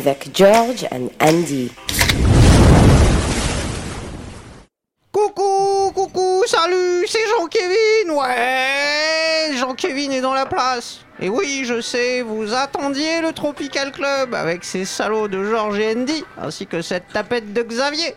avec George and Andy. Coucou, coucou, salut, c'est Jean-Kévin, ouais, Jean-Kévin est dans la place. Et oui, je sais, vous attendiez le Tropical Club avec ces salauds de George et Andy, ainsi que cette tapette de Xavier.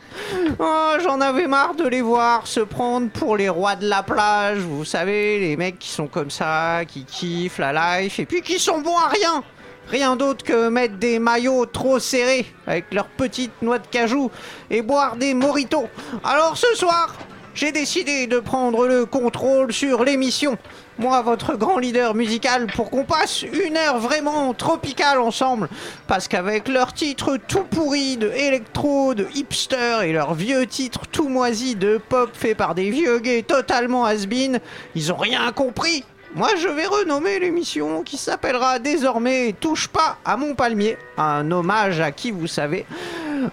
Oh, j'en avais marre de les voir se prendre pour les rois de la plage, vous savez, les mecs qui sont comme ça, qui kiffent la life, et puis qui sont bons à rien. Rien d'autre que mettre des maillots trop serrés avec leurs petites noix de cajou et boire des moritos. Alors ce soir, j'ai décidé de prendre le contrôle sur l'émission. Moi, votre grand leader musical, pour qu'on passe une heure vraiment tropicale ensemble. Parce qu'avec leurs titres tout pourris de électro, de hipster et leurs vieux titres tout moisis de pop faits par des vieux gays totalement has ils ont rien compris. Moi, je vais renommer l'émission qui s'appellera désormais Touche pas à mon palmier. Un hommage à qui vous savez.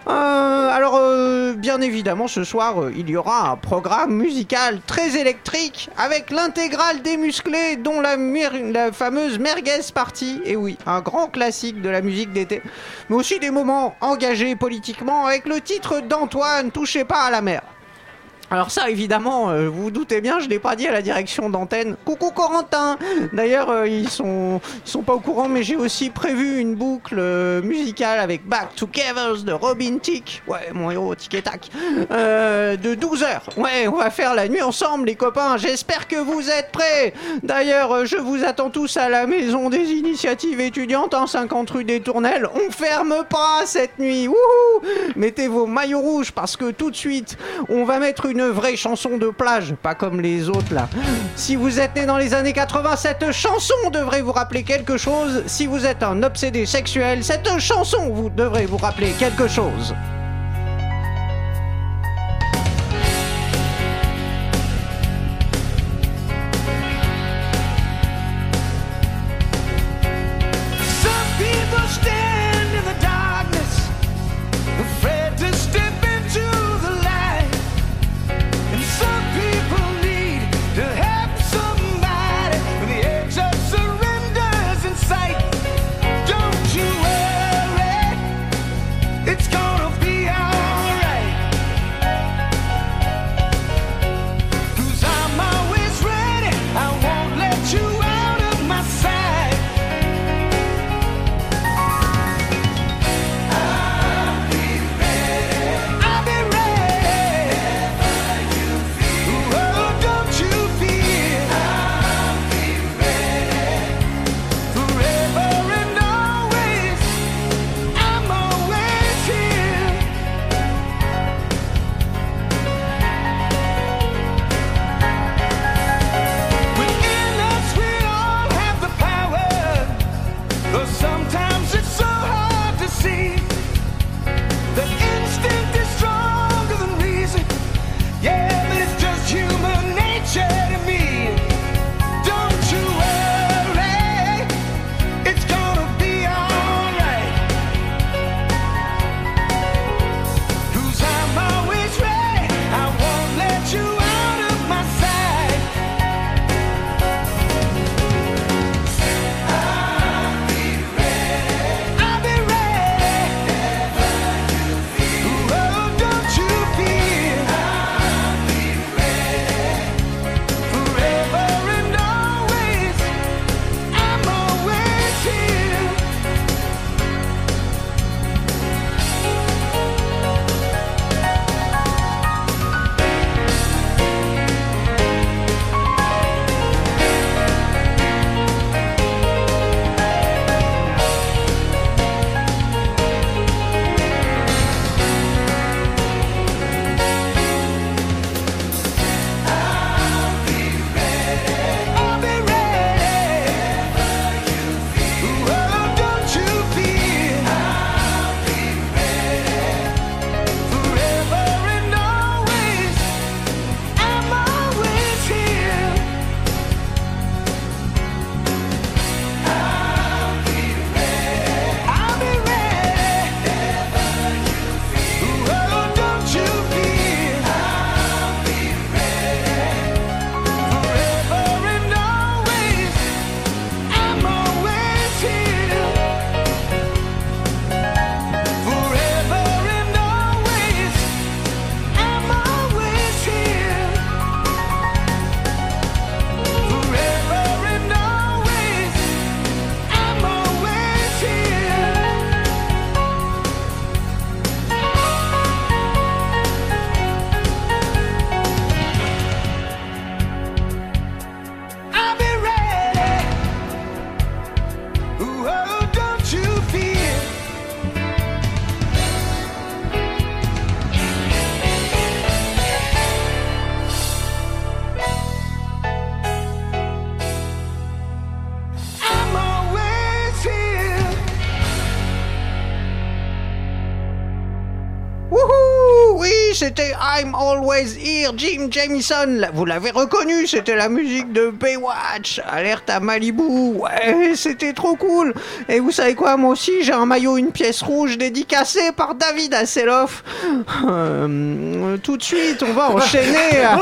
Euh, alors, euh, bien évidemment, ce soir, euh, il y aura un programme musical très électrique avec l'intégrale des musclés, dont la, la fameuse Merguez Party. Et oui, un grand classique de la musique d'été. Mais aussi des moments engagés politiquement avec le titre d'Antoine Touchez pas à la mer. Alors ça, évidemment, euh, vous doutez bien, je l'ai pas dit à la direction d'antenne. Coucou Corentin D'ailleurs, euh, ils sont sont pas au courant, mais j'ai aussi prévu une boucle euh, musicale avec Back to Cavers de Robin Tick. Ouais, mon héros, tic et de 12 heures. Ouais, on va faire la nuit ensemble, les copains. J'espère que vous êtes prêts. D'ailleurs, je vous attends tous à la maison des initiatives étudiantes, en 50 rue des Tournelles. On ferme pas cette nuit. Wouhou Mettez vos maillots rouges parce que tout de suite, on va mettre une vraie chanson de plage, pas comme les autres là. Si vous êtes né dans les années 80, cette chanson devrait vous rappeler quelque chose. Si vous êtes un obsédé sexuel, cette chanson vous devrait vous rappeler quelque chose. C'était I'm Always Here, Jim Jamison. Vous l'avez reconnu, c'était la musique de Baywatch. Alerte à Malibu. Ouais, c'était trop cool. Et vous savez quoi, moi aussi, j'ai un maillot, une pièce rouge dédicacée par David Hasselhoff. Euh, tout de suite, on va enchaîner. Ah,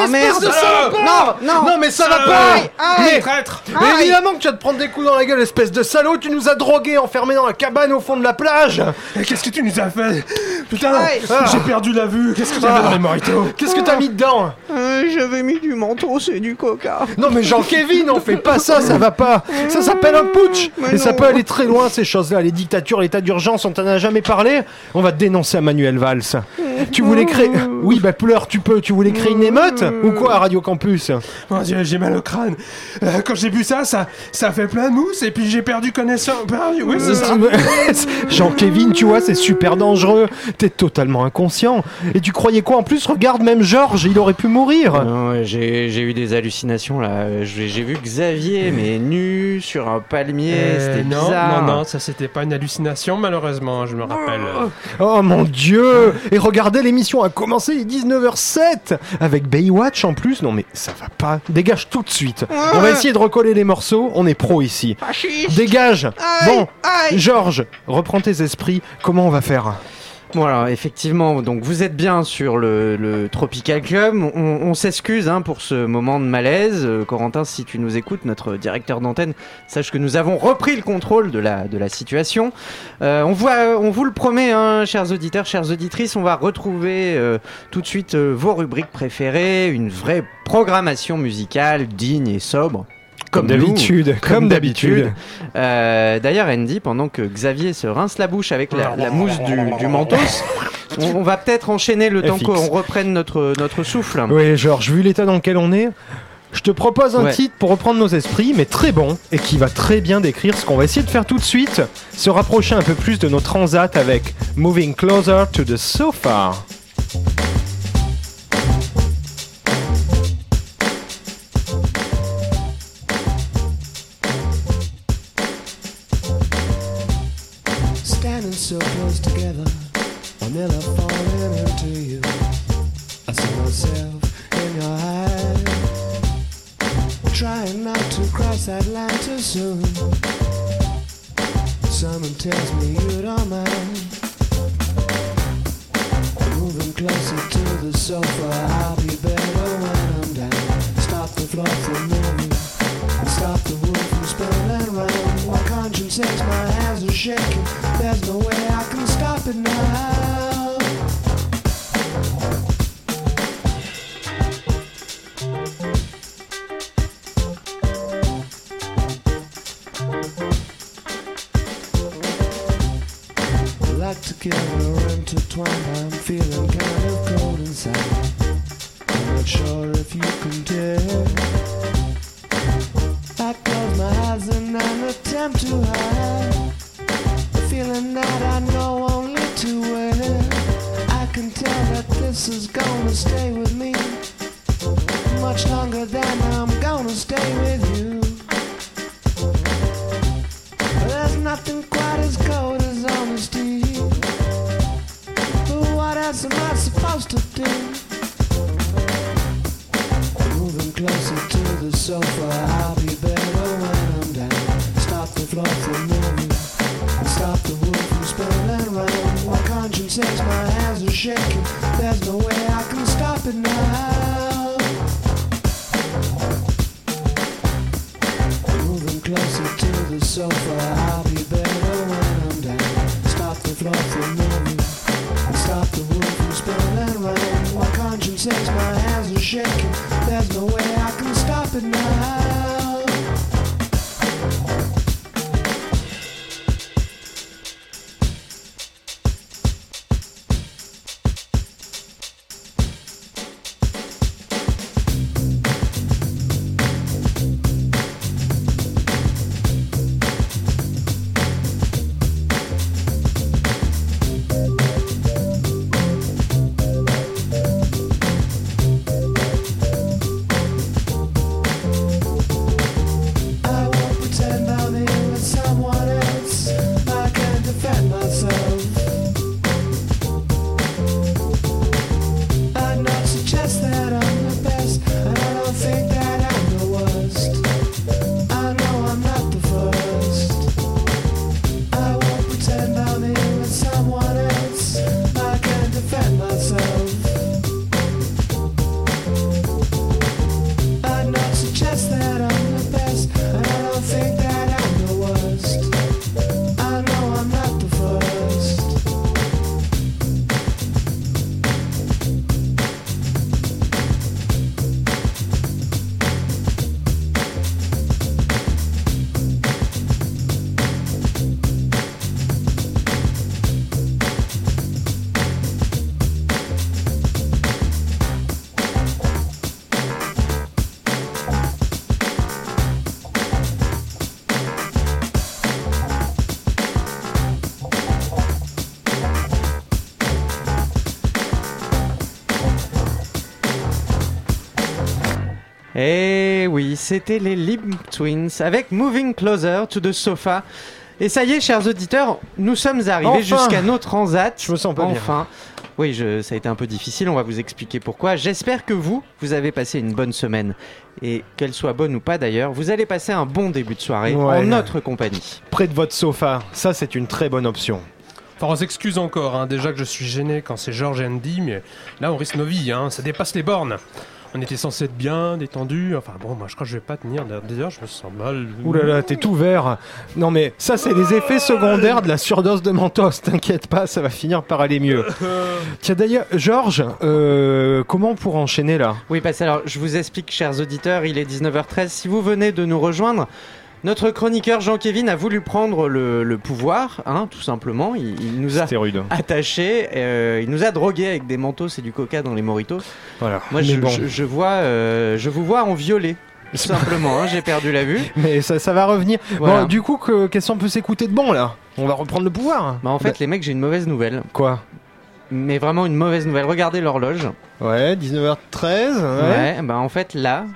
Ah, merde. salopard Non, non. Non mais ça va pas aïe. Mais, Traître mais Aïe. évidemment que tu vas te prendre des coups dans la gueule, espèce de salaud Tu nous as drogués, enfermés dans la cabane au fond de la plage Et Qu'est-ce que tu nous as fait? Putain Aïe. J'ai perdu la vue Qu'est-ce que tu Ah. avais dans les moritos Qu'est-ce que t'as mis dedans Euh, J'avais mis du mentos et du coca. Non mais Jean-Kévin, on fait pas ça, ça va pas Ça s'appelle un putsch Mais Et ça peut aller très loin ces choses-là, les dictatures, l'état d'urgence, on t'en a jamais parlé On va te dénoncer à Manuel Valls. Tu voulais créer... Oui bah pleure, tu peux, tu voulais créer une émeute Ou quoi à Radio Campus Mon dieu, j'ai mal au crâne. Euh, quand j'ai bu ça, ça, ça fait plein de mousse et puis j'ai perdu connaissance. Perdu, oui, c'est ça. Jean-Kévin, tu vois, c'est super dangereux. T'es totalement inconscient. Et tu croyais quoi En plus, regarde, même Georges, il aurait pu mourir. Ouais, j'ai eu des hallucinations là. J'ai vu Xavier, mais nu sur un palmier. Euh, C'était non, bizarre. non, non, ça c'était pas une hallucination, malheureusement, je me rappelle. Oh mon dieu Et regardez, l'émission a commencé, il est 19h07 Avec Baywatch en plus. Non mais ça va pas. Dégage tout de suite. On va essayer de recoller les morceaux. On est pro ici. Fasciste. Dégage Aïe, Bon. Georges, reprends tes esprits. Comment on va faire? Bon alors effectivement, donc vous êtes bien sur le, le Tropical Club. On, on s'excuse hein, pour ce moment de malaise. Euh, Corentin, si tu nous écoutes, notre directeur d'antenne, sache que nous avons repris le contrôle de la, de la situation. Euh, on, voit, on vous le promet, hein, chers auditeurs, chères auditrices, on va retrouver euh, tout de suite euh, vos rubriques préférées, une vraie programmation musicale digne et sobre. Comme d'habitude. Comme d'habitude. Euh, D'ailleurs, Andy, pendant que Xavier se rince la bouche avec la, la mousse du, du mentos, on, on va peut-être enchaîner le temps qu'on reprenne notre, notre souffle. Oui, Georges, vu l'état dans lequel on est, je te propose un Ouais. titre pour reprendre nos esprits, mais très bon, et qui va très bien décrire ce qu'on va essayer de faire tout de suite, se rapprocher un peu plus de nos transats avec Moving Closer to the Sofa. Soon. Someone tells me you don't mind. Moving closer to the sofa, I'll be better when I'm down. Stop the floor from moving, stop the wood from spinning round. My conscience says my hands are shaking. There's no way I can stop it now. I attempt to c'était les Lib Twins avec Moving Closer to the Sofa. Et ça y est, chers auditeurs, nous sommes arrivés Enfin jusqu'à nos transats. Je me sens pas bien. enfin. Oui, je, ça a été un peu difficile, on va vous expliquer pourquoi. J'espère que vous, vous avez passé une bonne semaine. Et qu'elle soit bonne ou pas d'ailleurs, vous allez passer un bon début de soirée Ouais. en notre compagnie. Près de votre sofa, ça c'est une très bonne option. Enfin, on s'excuse encore, hein. déjà que je suis gêné quand c'est George et Andy, mais là on risque nos vies, hein. ça dépasse les bornes. On était censé être bien, détendu, enfin bon, moi je crois que je vais pas tenir, d'ailleurs je me sens mal. Ouh là là, t'es tout vert. Non mais ça c'est les effets secondaires de la surdose de mentos, t'inquiète pas, ça va finir par aller mieux. Tiens d'ailleurs, Georges, euh, comment pour enchaîner là? Oui, parce que alors, je vous explique, chers auditeurs, il est 19h13. Si vous venez de nous rejoindre, notre chroniqueur Jean-Kévin a voulu prendre le, le pouvoir, hein, tout simplement. Il, il nous a attachés, euh, il nous a drogués avec des mentos et du coca dans les moritos. Voilà. Moi, je, bon. je, je vois, euh, je vous vois en violet. Tout simplement, hein, j'ai perdu la vue. Mais ça, ça va revenir. Voilà. Bon, du coup, que- qu'est-ce qu'on peut s'écouter de bon là? On va reprendre le pouvoir. Bah, en fait, les mecs, j'ai une mauvaise nouvelle. Quoi? Mais vraiment une mauvaise nouvelle. Regardez l'horloge. Ouais, 19h13. Ouais. Ouais, bah en fait, là,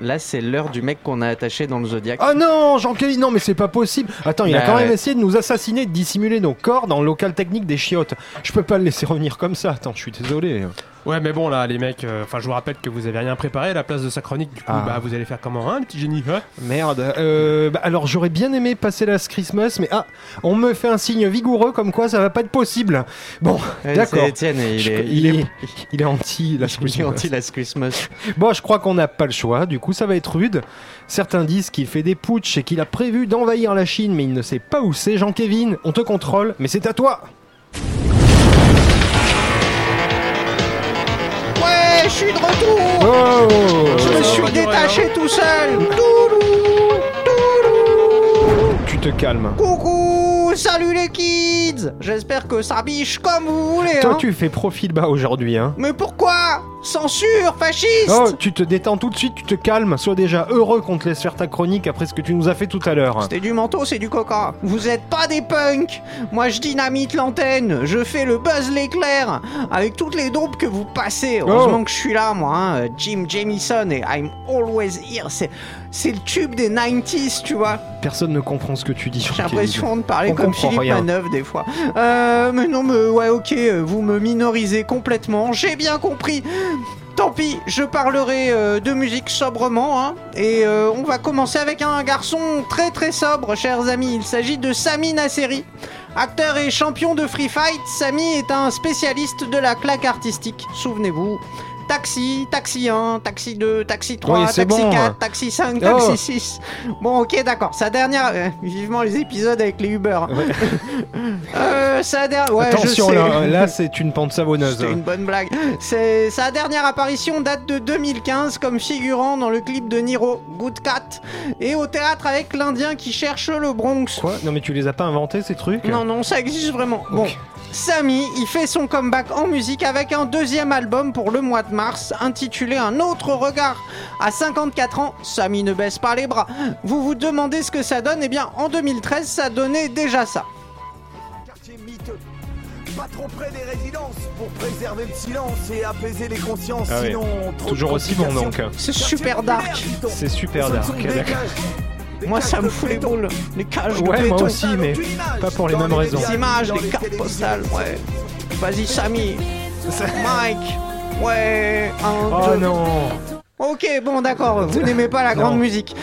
là, c'est l'heure du mec qu'on a attaché dans le Zodiac. Oh non, Jean-Kévin, non mais c'est pas possible. Attends, il a Bah quand même essayé de nous assassiner, de dissimuler nos corps dans le local technique des chiottes. Je peux pas le laisser revenir comme ça. Attends, je suis désolé. Ouais, mais bon là, les mecs, euh, enfin je vous rappelle que vous avez rien préparé à la place de sa chronique, du coup, Ah. bah vous allez faire comment, hein, le petit génie hein Merde. Euh, bah, alors j'aurais bien aimé passer la Christmas, mais ah, on me fait un signe vigoureux comme quoi ça va pas être possible. Bon, Ouais, d'accord. c'est Étienne, et il Je- est, il, est, il est anti la anti Christmas. Bon, je crois qu'on n'a pas le choix, du coup ça va être rude. Certains disent qu'il fait des putsch et qu'il a prévu d'envahir la Chine, mais il ne sait pas où c'est. Jean-Kévin, on te contrôle, mais c'est à toi. Je suis de retour. Oh. Je me suis détaché tout seul. Toulou Toulou Tu te calmes. Coucou Salut les kids J'espère que ça biche comme vous voulez, Toi, hein tu fais profil bas aujourd'hui, hein. Mais pourquoi? Censure, fasciste Oh, tu te détends tout de suite, tu te calmes. Sois déjà heureux qu'on te laisse faire ta chronique après ce que tu nous as fait tout à l'heure. C'était du manteau, c'est du coca. Vous êtes pas des punks. Moi, je dynamite l'antenne. Je fais le buzz l'éclair avec toutes les dopes que vous passez. Heureusement Oh. que je suis là, moi. hein. Jim Jamison et I'm always here. C'est, c'est le tube des 90s, tu vois. Personne ne comprend ce que tu dis. J'ai l'impression de parler On comme Philippe rien. Manœuvre des fois. Euh, mais non, mais ouais, ok, vous me minorisez complètement. J'ai bien compris. Tant pis, je parlerai euh, de musique sobrement. hein. et euh, on va commencer avec un garçon très très sobre, chers amis. Il s'agit de Sami Nasseri. Acteur et champion de free fight, Sami est un spécialiste de la claque artistique. Souvenez-vous. Taxi, taxi 1, taxi 2, taxi 3, Oui, c'est taxi bon. 4, taxi 5, Oh. taxi 6. Bon, ok, d'accord. Sa dernière. euh, vivement les épisodes avec les Uber. Euh, sa dernière. Ouais, Attention je sais. là, là c'est une pente savonneuse. C'était une bonne blague. C'est sa dernière apparition date de 2015 comme figurant dans le clip de Niro, Good Cat, et au théâtre avec l'Indien qui cherche le Bronx. Quoi? Non mais tu les as pas inventés ces trucs? Non, non, ça existe vraiment. Bon. Samy, il fait son comeback en musique avec un deuxième album pour le mois de mars, intitulé Un autre regard. À 54 ans, Samy ne baisse pas les bras. Vous vous demandez ce que ça donne? Eh bien, en 2013, ça donnait déjà ça. quartier miteux. Pas trop près des résidences pour préserver le silence et apaiser les consciences. Ah ouais. Sinon, trop Toujours aussi bon donc. C'est super dark. C'est super dark, Moi, ça me fout les boules. Les cages de Ouais, moi aussi, mais pas pour les mêmes raisons. Les images, les cartes postales, ouais. Vas-y, Samy. Mike. Ouais. Un, Oh deux. non Ok, bon, d'accord. Vous n'aimez pas la grande Non. musique.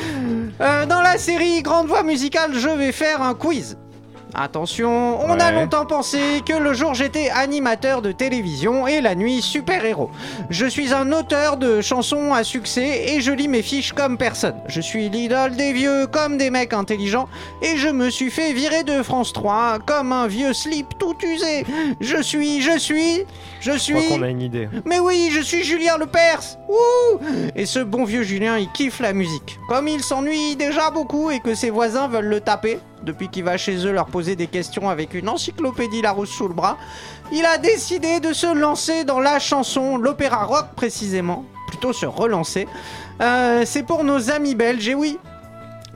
Euh, dans la série Grande Voix Musicale, je vais faire un quiz. Attention, on a longtemps pensé que le jour j'étais animateur de télévision et la nuit super-héros. Je suis un auteur de chansons à succès et je lis mes fiches comme personne. Je suis l'idole des vieux comme des mecs intelligents et je me suis fait virer de France 3 comme un vieux slip tout usé. Je suis, je suis, je Je suis... crois qu'on a une idée. Mais oui, je suis Julien Lepers Ouh Et ce bon vieux Julien, il kiffe la musique. Comme il s'ennuie déjà beaucoup et que ses voisins veulent le taper, depuis qu'il va chez eux leur poser des questions avec une encyclopédie Larousse sous le bras, il a décidé de se lancer dans la chanson, l'opéra rock précisément, plutôt se relancer. Euh, c'est pour nos amis belges, et oui,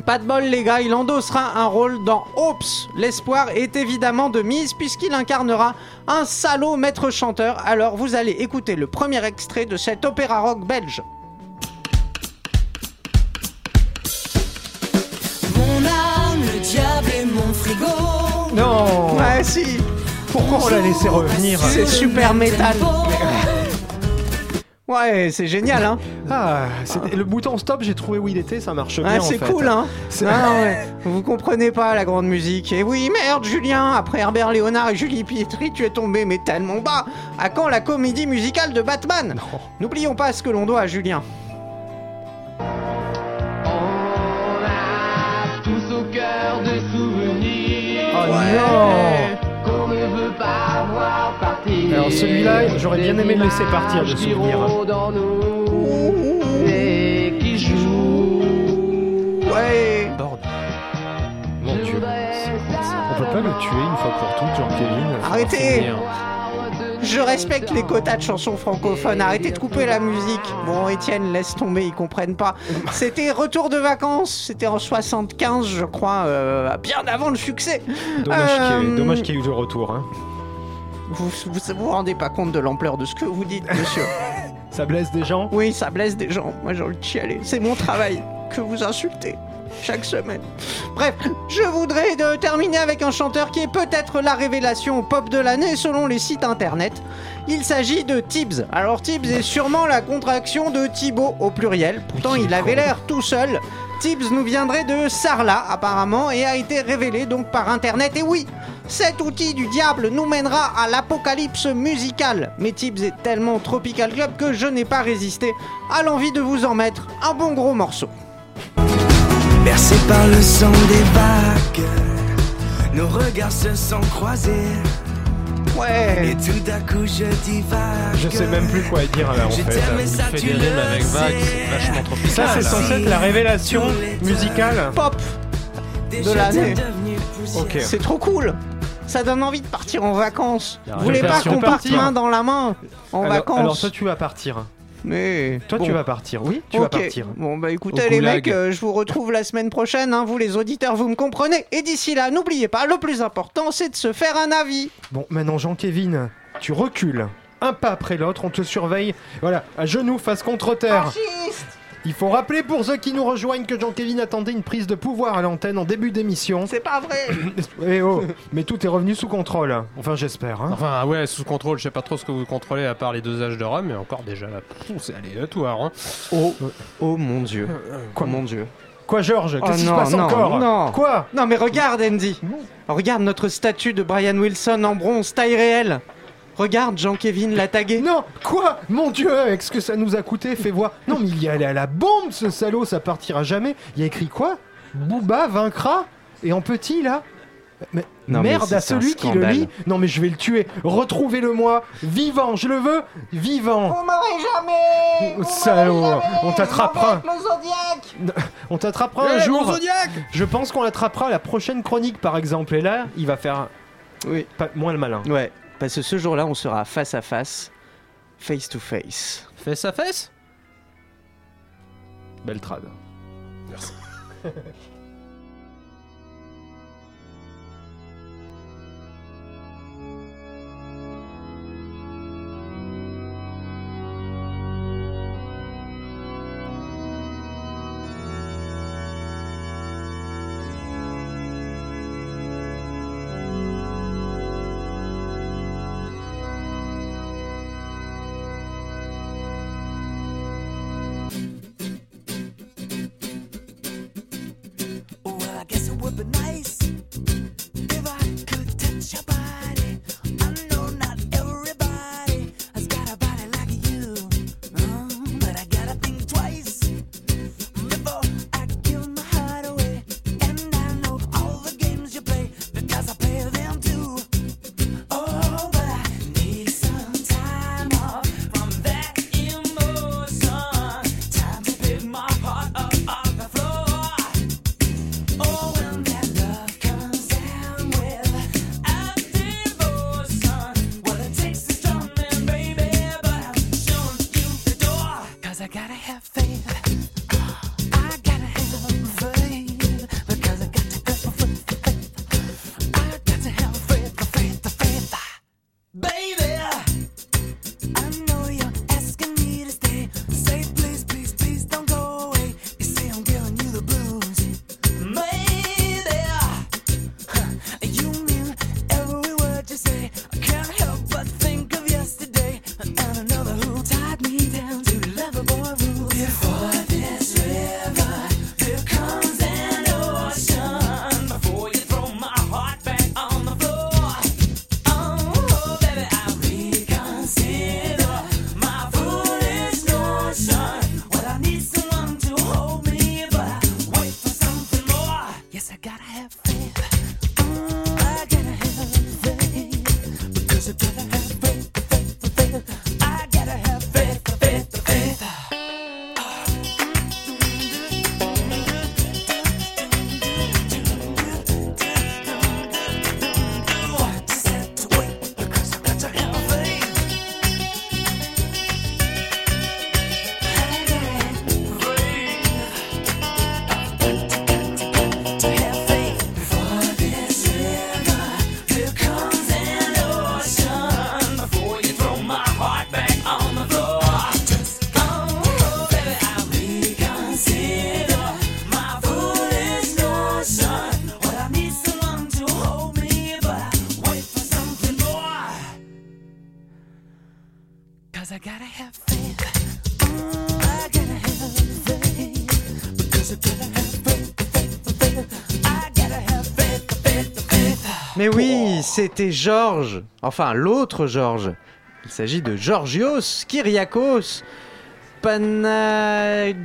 pas de bol les gars, il endossera un rôle dans Hopes. L'espoir est évidemment de mise puisqu'il incarnera un salaud maître chanteur. Alors vous allez écouter le premier extrait de cet opéra rock belge. Mon âme, le diable et mon frigo. Non Ouais, si. Pourquoi on l'a laissé revenir C'est super métal. Ouais, c'est génial, hein. Ah, c'était- le bouton stop, j'ai trouvé où il était, ça marche bien. En c'est fait. cool, hein. C'est- Ah ouais. Vous comprenez pas la grande musique. Et oui, merde, Julien, après Herbert Léonard et Julie Pietri, tu es tombé, mais tellement bas. À quand la comédie musicale de Batman? N'oublions pas ce que l'on doit à Julien. On a tous au cœur des Oh non qu'on ne veut pas voir partir. Alors celui-là, j'aurais bien aimé le laisser partir, de souvenir. et qui. Ouais. Borde. Mon dieu. On peut pas le tuer une fois pour toutes, Jean-Kévin Arrêtez. Je respecte les quotas de chansons francophones. Arrêtez de couper la musique. Bon, Étienne, laisse tomber, ils comprennent pas. C'était Retour de vacances. C'était en 75, je crois, euh, bien avant le succès. Dommage qu'il y ait- Euh, dommage qu'il y ait eu le retour. Hein. Vous, vous vous rendez pas compte de l'ampleur de ce que vous dites, monsieur Ça blesse des gens? Oui, ça blesse des gens. Moi, j'ai envie de chialer. C'est mon travail que vous insultez chaque semaine. Bref, je voudrais de terminer avec un chanteur qui est peut-être la révélation pop de l'année selon les sites internet. Il s'agit de Tibbs. Alors Tibbs est sûrement la contraction de Thibaut au pluriel. Pourtant, il avait l'air tout seul. Tibbs nous viendrait de Sarlat apparemment et a été révélé donc par internet. Et oui, cet outil du diable nous mènera à l'apocalypse musicale. Mais Tibbs est tellement Tropical Club que je n'ai pas résisté à l'envie de vous en mettre un bon gros morceau. Bercé par le son des vagues, nos regards se sont croisés. Et Ouais. tout d'un coup je divague. Je sais même plus quoi dire là en Je fait. et Il ça fait tu des rimes avec vague, c'est vachement trop Ça c'est censé être la révélation musicale. Pop, de l'année. Ok. c'est trop cool. Ça donne envie de partir en vacances. Vous voulez pas qu'on parte main dans la main en alors, vacances alors toi tu vas partir. Mais Toi tu vas partir. Oui, tu vas partir. Bon bah écoutez Au les goulag. mecs, euh, je vous retrouve la semaine prochaine, hein, vous les auditeurs, vous me comprenez. Et d'ici là, n'oubliez pas, le plus important, c'est de se faire un avis. Bon, maintenant Jean-Kévin, tu recules. Un pas après l'autre, on te surveille. Voilà, à genoux, face contre terre. Il faut rappeler pour ceux qui nous rejoignent que Jean-Kévin attendait une prise de pouvoir à l'antenne en début d'émission. C'est pas vrai. Eh oh, mais tout est revenu sous contrôle. Enfin, j'espère. Hein. Enfin, ouais, sous contrôle, je sais pas trop ce que vous contrôlez à part les dosages de rhum, mais encore déjà là, c'est aléatoire. Hein. Oh, oh mon dieu. Quoi mon dieu Quoi, Georges? Oh Qu'est-ce qui se passe non, encore? non. Quoi? Non mais regarde Andy. Regarde notre statue de Brian Wilson en bronze taille réelle. Regarde Jean-Kévin l'a tagué. Non Quoi? Mon Dieu, avec ce que ça nous a coûté, fais voir. Non, mais il y est allé à la bombe, ce salaud, ça partira jamais. Il y a écrit quoi? Booba vaincra? Et en petit, là? Mais Non, mais merde c'est à celui qui le lit. Non mais je vais le tuer. Retrouvez-le-moi, vivant, je le veux, vivant. Vous m'aurez jamais Vous Salaud, jamais on t'attrapera. On t'attrapera un Eh, jour. Je pense qu'on l'attrapera à la prochaine chronique, par exemple. Et là, il va faire Oui. pas, moins le malin. Ouais, parce que ce jour-là, on sera face à face, face to face. Fais sa fesse Beltrade. Cause c'était Georges. Enfin, l'autre Georges. Il s'agit de Georgios Kyriakos Panag...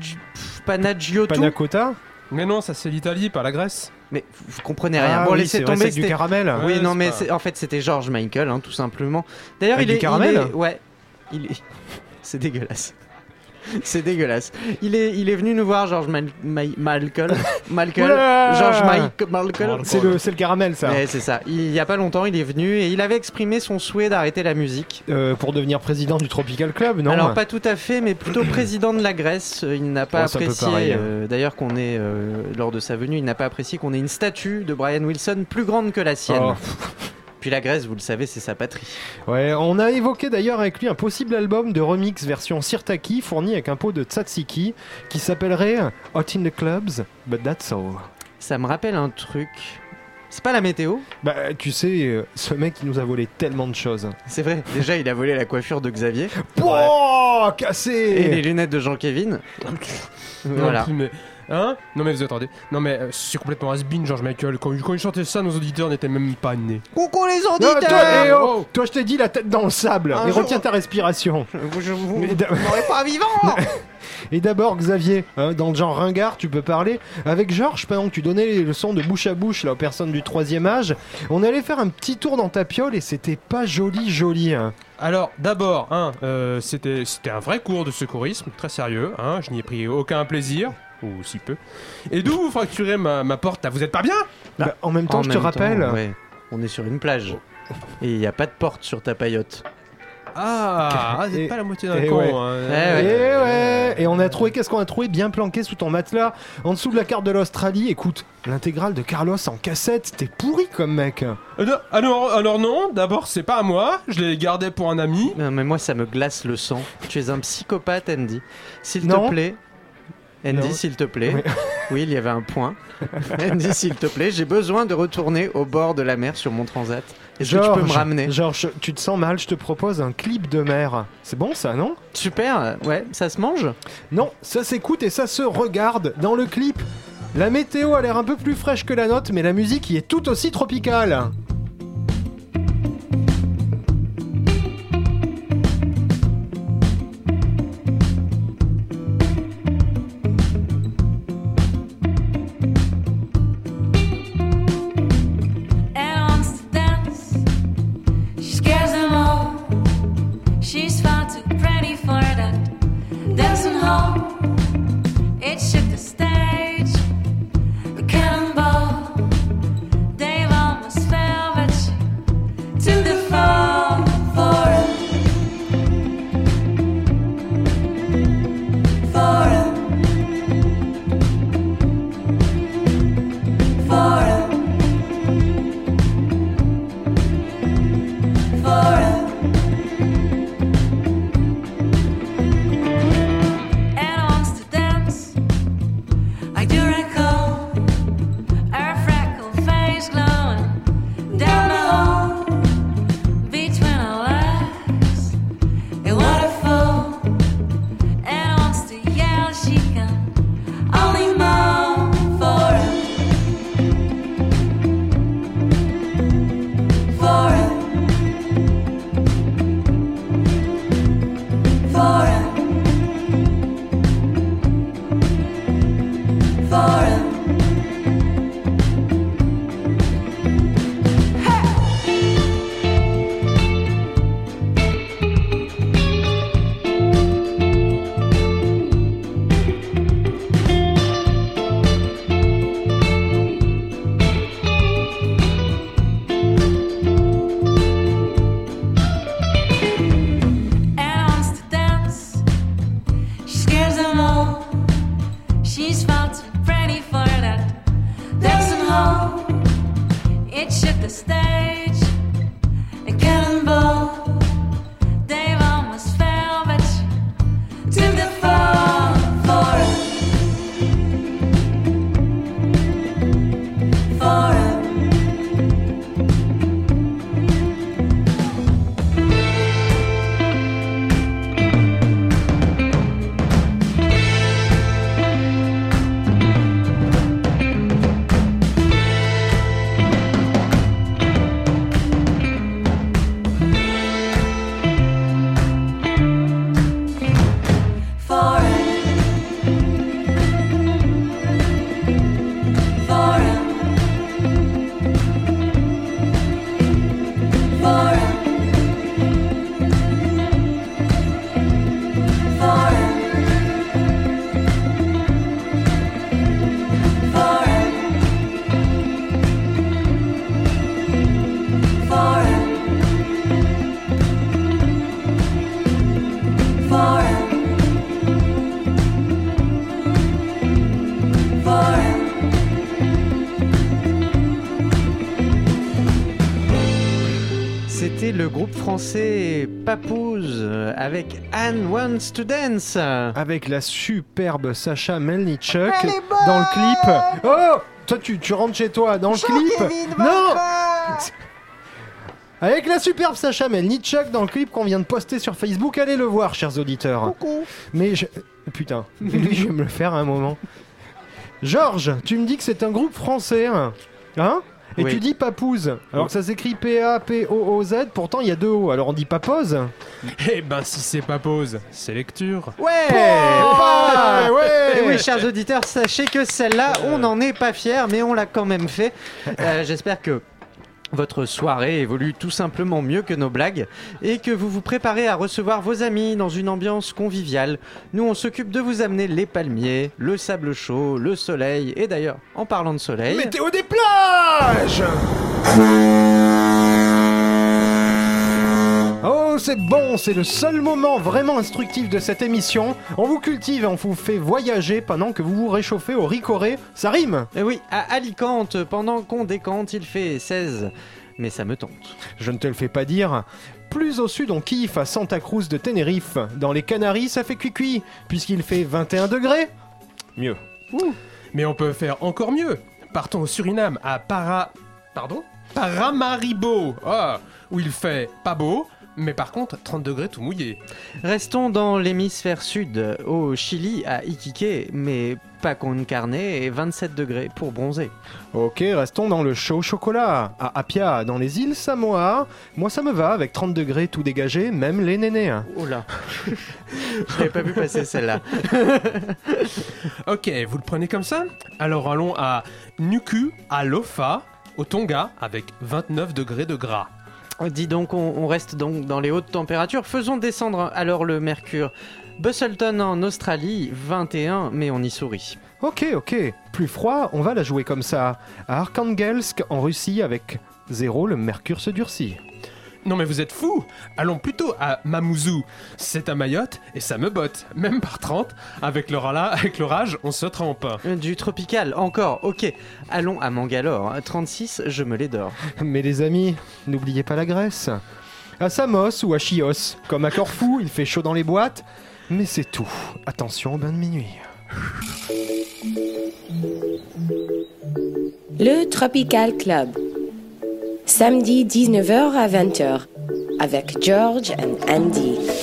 Panagiotou. Panacota Mais non, ça c'est l'Italie, pas la Grèce. Mais vous, vous comprenez rien. Ah bon, oui, laissez vrai, tomber. c'est du caramel. Oui, Ouais, non, mais pas- en fait, c'était George Michael, hein, tout simplement. D'ailleurs, il du est. caramel il est- Ouais. Il est. C'est dégueulasse. C'est dégueulasse. Il est, il est venu nous voir, George Mal Mal- Malcolm. Malcolm. Oula George Mike Malcolm. C'est le, c'est le caramel, ça. Ouais, c'est ça. Il y a pas longtemps, il est venu et il avait exprimé son souhait d'arrêter la musique. Euh, pour devenir président du Tropical Club, non Alors pas tout à fait, mais plutôt président de la Grèce. Il n'a pas Oh, c'est un peu apprécié, pareil, hein. euh, d'ailleurs qu'on ait, euh, lors de sa venue, il n'a pas apprécié qu'on ait une statue de Brian Wilson plus grande que la sienne. Oh. Puis la Grèce, vous le savez, c'est sa patrie. Ouais, on a évoqué d'ailleurs avec lui un possible album de remix version Sirtaki fourni avec un pot de tzatziki qui s'appellerait Hot in the Clubs, but that's all. Ça me rappelle un truc. C'est pas la météo Bah, tu sais, euh, ce mec il nous a volé tellement de choses. C'est vrai. Déjà, il a volé la coiffure de Xavier Oh, et les cassé lunettes de Jean-Kévin. voilà. Non, plus, mais... Hein Non mais vous attendez. Non mais euh, c'est complètement has-been, George Michael. Quand, quand il chantait ça, nos auditeurs n'étaient même pas nés. Coucou les Non, auditeurs toi, eh oh, Oh. toi, je t'ai dit la tête dans le sable Un et jour- retiens ta respiration. Vous, je vous Mais d'a- m'aurez pas vivant Et d'abord, Xavier, hein, dans le genre ringard, tu peux parler avec Georges pendant que tu donnais les leçons de bouche à bouche là, aux personnes du troisième âge. On allait faire un petit tour dans ta piole et c'était pas joli, joli. hein. Alors d'abord, hein, euh, c'était c'était un vrai cours de secourisme, très sérieux. Hein, je n'y ai pris aucun plaisir. Ou si peu. Et d'où vous fracturez ma, ma porte là? Vous êtes pas bien? Bah, en même temps, En je te même temps, rappelle. ouais, on est sur une plage. Et il n'y a pas de porte sur ta paillote. Ah, ah, vous Et- êtes pas la moitié d'un et con. ouais. hein. Eh Et ouais, et on a trouvé, qu'est-ce qu'on a trouvé? Bien planqué sous ton matelas, en dessous de la carte de l'Australie. Écoute, l'intégrale de Carlos en cassette, t'es pourri comme mec. Euh, non, alors, alors non, d'abord c'est pas à moi, je l'ai gardé pour un ami. Non, mais moi, ça me glace le sang. Tu es un psychopathe, Andy. S'il Non. te plaît. Andy, s'il te plaît. Oui. Oui, il y avait un point. Andy, s'il te plaît, j'ai besoin de retourner au bord de la mer sur mon transat. Est-ce que tu peux me ramener? Georges, tu te sens mal, je te propose un clip de mer. C'est bon ça, non? Super, ouais, ça se mange? Non, ça s'écoute et ça se regarde dans le clip. La météo a l'air un peu plus fraîche que la note, mais la musique y est tout aussi tropicale. Le groupe français Papouze avec Anne Wants to Dance. Avec la superbe Sacha Melnichuk dans le clip. Oh Toi, tu, tu rentres chez toi dans le clip. Non Avec la superbe Sacha Melnichuk dans le clip qu'on vient de poster sur Facebook, allez le voir, chers auditeurs. Mais je... Putain, lui, je vais me le faire à un moment. Georges, tu me dis que c'est un groupe français, hein? Hein? Et Oui. tu dis Papouze. Alors que ça s'écrit P-A-P-O-O-Z, pourtant il y a deux O, alors on dit Papose Eh ben, si c'est pas pause, c'est lecture. Ouais ouais Et oui, chers auditeurs, sachez que celle-là, on n'en est pas fiers, mais on l'a quand même fait. Euh, J'espère que votre soirée évolue tout simplement mieux que nos blagues et que vous vous préparez à recevoir vos amis dans une ambiance conviviale. Nous, on s'occupe de vous amener les palmiers, le sable chaud, le soleil et d'ailleurs, en parlant de soleil... Météo des plages Oh, c'est bon, c'est le seul moment vraiment instructif de cette émission. On vous cultive et on vous fait voyager pendant que vous vous réchauffez au ricoré. Ça rime Eh oui, à Alicante, pendant qu'on décante, il fait 16. Mais ça me tente. Je ne te le fais pas dire. Plus au sud, on kiffe à Santa Cruz de Tenerife. Dans les Canaries, ça fait cuicui, puisqu'il fait 21 degrés. Mieux. Mais on peut faire encore mieux. Partons au Suriname, à Para... Pardon? Paramaribo Ah, où il fait pas beau, mais par contre 30 degrés tout mouillé. Restons dans l'hémisphère sud, au Chili, à Iquique, mais pas con carne et 27 degrés pour bronzer. Ok, restons dans le chaud chocolat. À Apia, dans les îles Samoa. Moi, ça me va, avec 30 degrés tout dégagé, même les nénés. Oh là J'avais pas vu passer celle-là. Ok, vous le prenez comme ça? Alors allons à Nuku, à Lofa, au Tonga, avec 29 degrés de gras. Dis donc, on, reste donc dans les hautes températures. Faisons descendre alors le mercure. Busselton en Australie, 21, mais on y sourit. Ok, ok. Plus froid, on va la jouer comme ça. À Arkhangelsk, en Russie, avec 0, le mercure se durcit. Non mais vous êtes fous Allons plutôt à Mamoudzou. C'est à Mayotte et ça me botte. Même par 30, avec l'orage, avec l'orage, on se trempe. Du tropical, encore, ok. Allons à Mangalore, 36, je me les dors. Mais les amis, n'oubliez pas la Grèce. À Samos ou à Chios, comme à Corfou, il fait chaud dans les boîtes. Mais c'est tout. Attention au bain de minuit. Le Tropical Club. Samedi 19h à 20h avec George and Andy.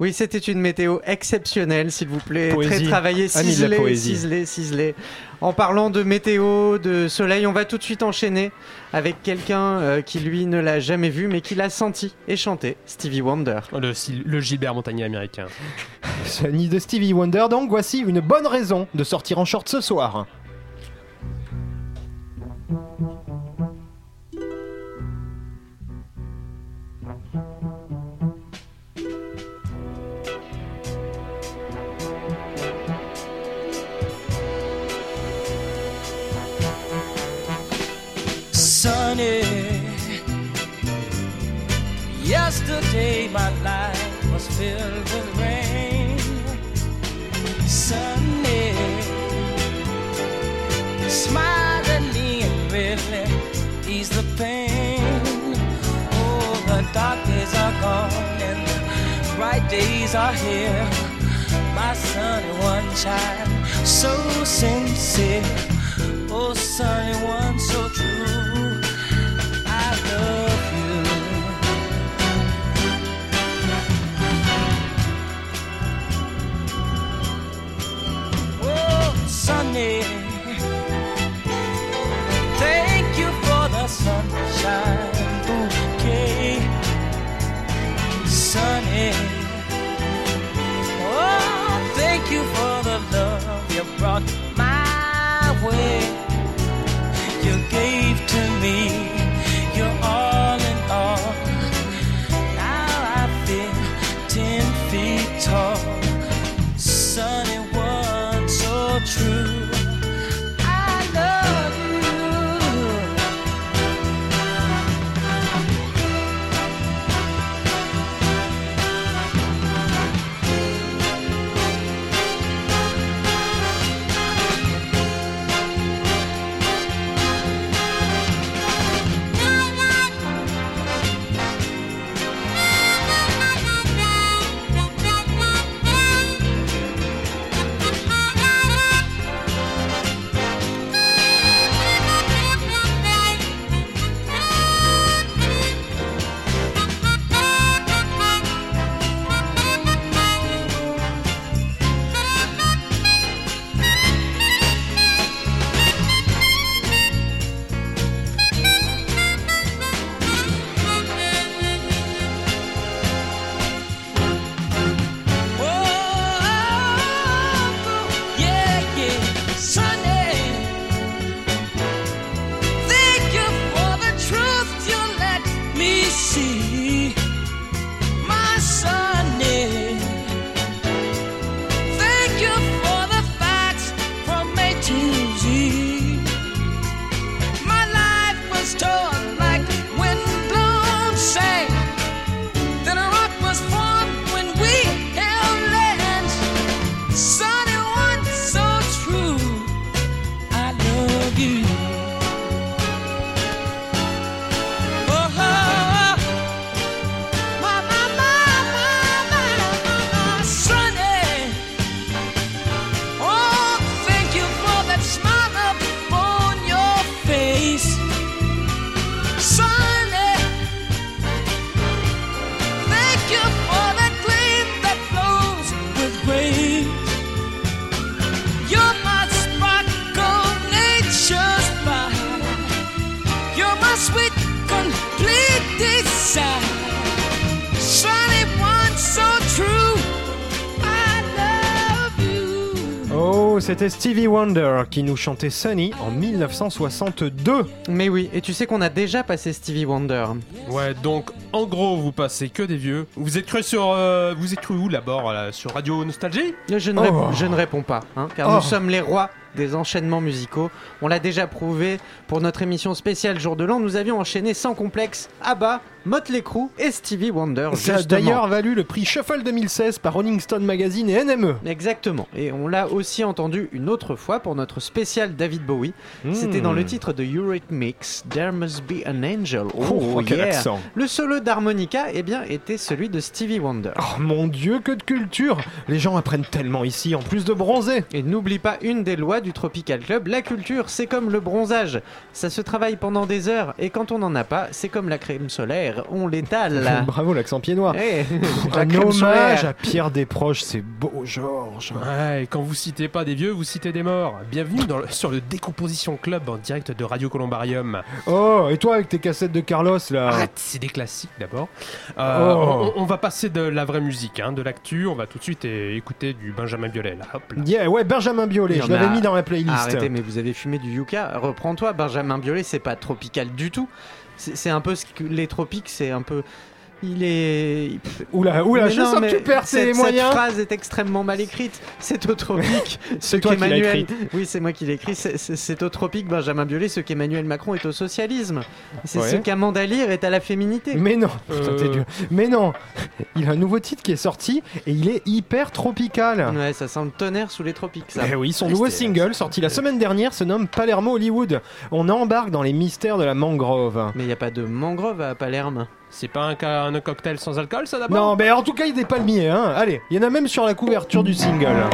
Oui, c'était une météo exceptionnelle, s'il vous plaît. Poésie. Très travaillée, ciselée, poésie. ciselée, ciselée. En parlant de météo, de soleil, on va tout de suite enchaîner avec quelqu'un euh, qui, lui, ne l'a jamais vu, mais qui l'a senti et chanté, Stevie Wonder. Le, le Gilbert Montagnier américain. Nid de Stevie Wonder, donc voici une bonne raison de sortir en short ce soir. Sunny. Yesterday my life was filled with rain. Sunny. Smile at me and really ease the pain. Oh, the dark days are gone and the bright days are here. My sunny one child, so sincere. Oh, sunny one, so true. Thank you for the sunshine. Sunny. Oh, thank you for the love you brought my way. C'était Stevie Wonder qui nous chantait Sunny en 1962. Mais oui, et tu sais qu'on a déjà passé Stevie Wonder. Ouais, donc en gros, vous passez que des vieux. Vous êtes cru sur. euh, vous êtes cru où d'abord là, Sur Radio Nostalgie? Je ne, Oh. réponds, je ne réponds pas, hein, car Oh. nous sommes les rois des enchaînements musicaux. On l'a déjà prouvé pour notre émission spéciale Jour de l'An. Nous avions enchaîné sans complexe ABBA, Motley Crue et Stevie Wonder. Ça a d'ailleurs valu le prix Shuffle 2016 par Rolling Stone Magazine et. NME. Exactement. Et on l'a aussi entendu une autre fois pour notre spécial David Bowie. C'était Hmm. dans le titre de Eurythmics, There Must Be an Angel. Oh, quel accent. Oh, Le solo d'harmonica, eh bien, était celui de Stevie Wonder. Oh mon dieu, que de culture Les gens apprennent tellement ici, en plus de bronzer Et n'oublie pas une des lois du Tropical Club, la culture, c'est comme le bronzage. Ça se travaille pendant des heures, et quand on n'en a pas, c'est comme la crème solaire, on l'étale. Bravo l'accent pied noir Eh, la Un crème hommage solaire. à Pierre Desproges, c'est beau Georges Ouais, et quand vous citez pas des vieux, vous citez des morts. Bienvenue dans le- sur le Décomposition Club en direct de Radio Columbarium. Oh, et toi avec tes cassettes de Carlos là? Arrête, c'est des classiques d'abord. Euh, Oh. on, on va passer de la vraie musique, hein, de l'actu. On va tout de suite euh, écouter du Benjamin Biolay. Là. Hop là. Yeah, ouais, Benjamin Biolay, je l'avais mis dans Arrêtez, mais vous avez fumé du yucca. Reprends-toi, Benjamin Biolay, c'est pas tropical du tout. C'est c'est un peu ce que les tropiques, c'est un peu. Il est. Oula, oula, Mais je non, sens que tu perds cette, tes cette moyens. phrase est extrêmement mal écrite. C'est au tropique. ce qu'Emmanuel-. Oui, c'est moi qui l'ai écrit. C'est- tropique, Benjamin Biolay, ce qu'Emmanuel Macron est au socialisme. C'est Ouais. ce qu'Amanda Lear est à la féminité. Mais non, putain, t'es Euh. dur. Mais non, il a un nouveau titre qui est sorti et il est hyper tropical. Ouais, ça sent le tonnerre sous les tropiques, ça. Eh oui, son nouveau single sorti la semaine dernière se nomme Palermo Hollywood. On embarque dans les mystères de la mangrove. Mais il n'y a pas de mangrove à Palerme. C'est pas un, cocktail sans alcool, ça d'abord? Non, mais en tout cas, il est palmiers, hein. Allez, il y en a même sur la couverture du single.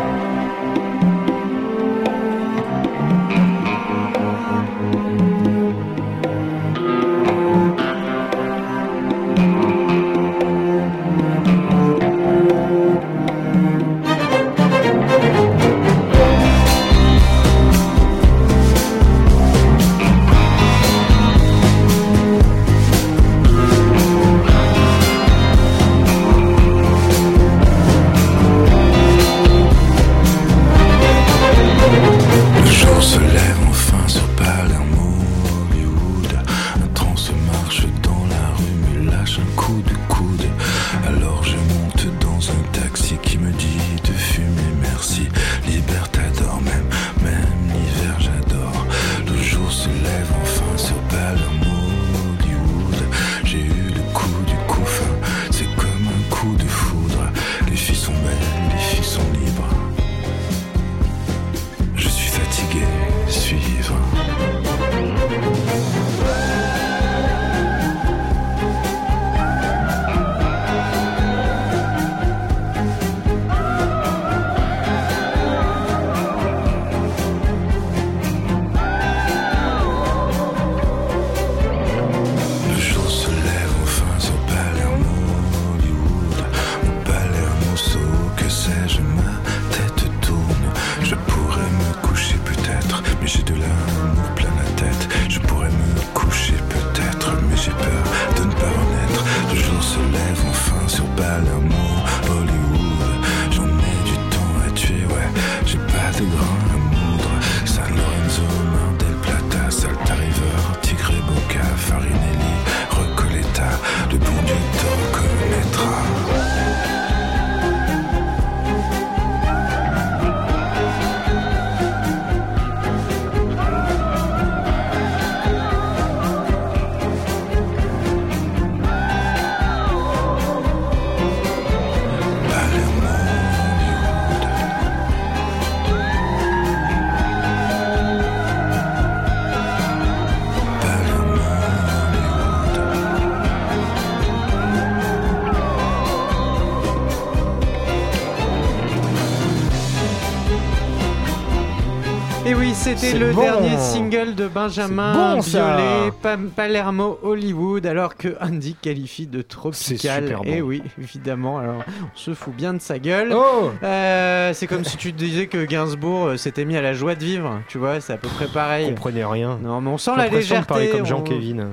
C'était C'est le bon. dernier single de Benjamin bon. Biolay, Pa- Palermo Hollywood, alors que Andy qualifie de tropical. C'est super bon. Et oui, évidemment, alors on se fout bien de sa gueule. Oh Euh, c'est comme si tu disais que Gainsbourg euh, s'était mis à la joie de vivre, tu vois, c'est à peu près pareil. Comprenez rien. Non, mais on sent la l'impression de légèreté. parler comme on- Jean-Kévin.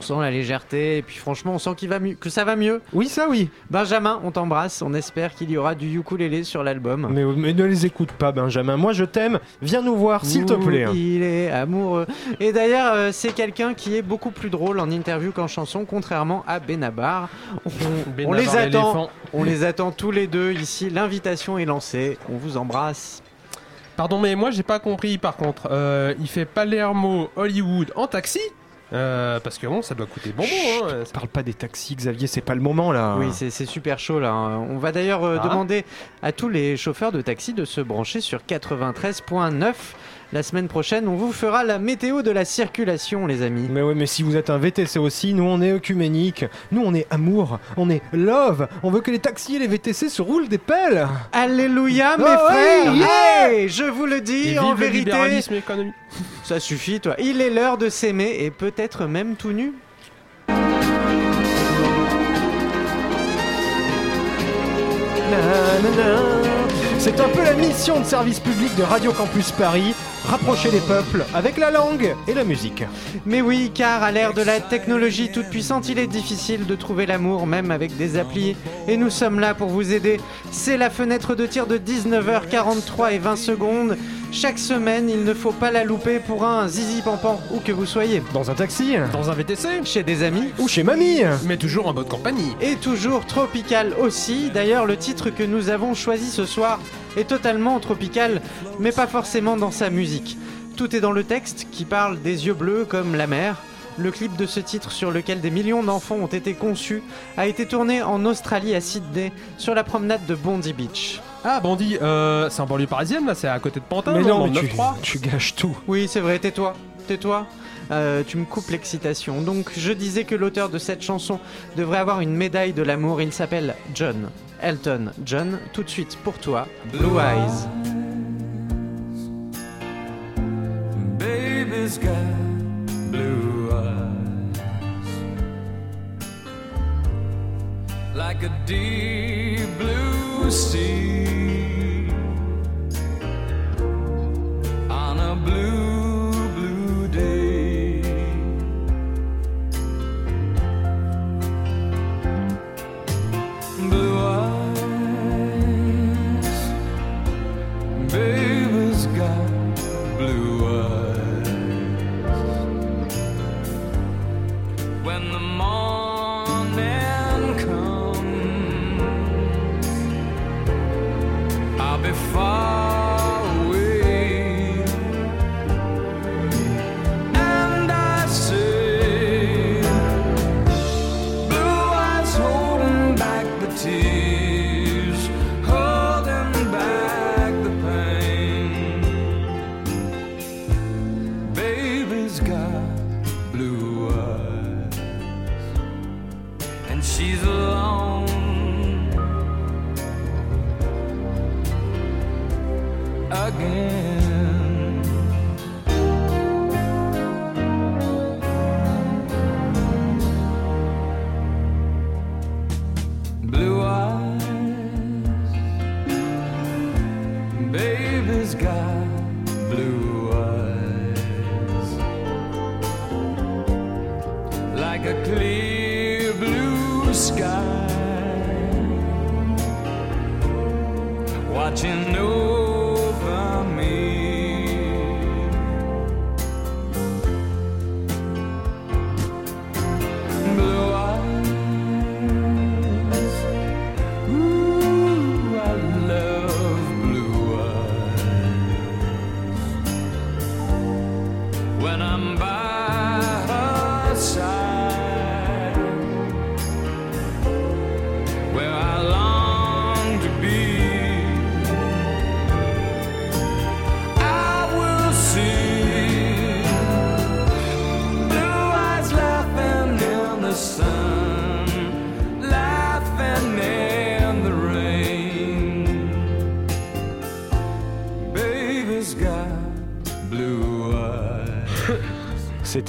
On sent la légèreté et puis franchement on sent qu'il va mieux, que ça va mieux. Oui, ça oui. Benjamin, on t'embrasse. On espère qu'il y aura du ukulélé sur l'album. Mais, mais ne les écoute pas, Benjamin. Moi, je t'aime. Viens nous voir, s'il te plaît. Il est amoureux. Et d'ailleurs, euh, c'est quelqu'un qui est beaucoup plus drôle en interview qu'en chanson, contrairement à Benabar. On, les attend. On les attend tous les deux ici. L'invitation est lancée. On vous embrasse. Pardon, mais moi j'ai pas compris par contre. Euh, il fait Palermo Hollywood en taxi Euh, Parce que bon, ça doit coûter bonbon. Hein. Parle pas des taxis, Xavier, c'est pas le moment là. Oui, c'est c'est super chaud là. hein. On va d'ailleurs euh, Ah. demander à tous les chauffeurs de taxi de se brancher sur 93.9. La semaine prochaine, on vous fera la météo de la circulation, les amis. Mais ouais, mais si vous êtes un VTC aussi, nous on est œcuménique, nous on est amour, on est love, on veut que les taxis et les VTC se roulent des pelles. Alléluia, mes Oh, frères oui, yeah Hey, Je vous le dis, Et en vérité, ça suffit, toi. Il est l'heure de s'aimer et peut-être même tout nu. C'est un peu la mission de service public de Radio Campus Paris, rapprocher les peuples avec la langue et la musique. Mais oui, car à l'ère de la technologie toute puissante, il est difficile de trouver l'amour, même avec des applis. Et nous sommes là pour vous aider. C'est la fenêtre de tir de 19h43 et 20 secondes. Chaque semaine, il ne faut pas la louper pour un zizi pampan, où que vous soyez. Dans un taxi Dans un VTC Chez des amis. ou chez mamie. Mais toujours en bonne compagnie. Et toujours tropical aussi. D'ailleurs, le titre que nous avons choisi ce soir est totalement tropical, mais pas forcément dans sa musique. Tout est dans le texte qui parle des yeux bleus comme la mer. Le clip de ce titre sur lequel des millions d'enfants ont été conçus a été tourné en Australie à Sydney sur la promenade de Bondi Beach. Ah, Bandit, euh, c'est en banlieue parisienne là, c'est à côté de Pantin, Mais non, non, mais tu, 9-3. tu gâches tout. Oui, c'est vrai, tais-toi, tais-toi. Euh, tu me coupes l'excitation. Donc, je disais que l'auteur de cette chanson devrait avoir une médaille de l'amour. Il s'appelle John. Elton John, tout de suite pour toi, Blue Eyes. Baby's got blue eyes like a deep blue sea on a blue,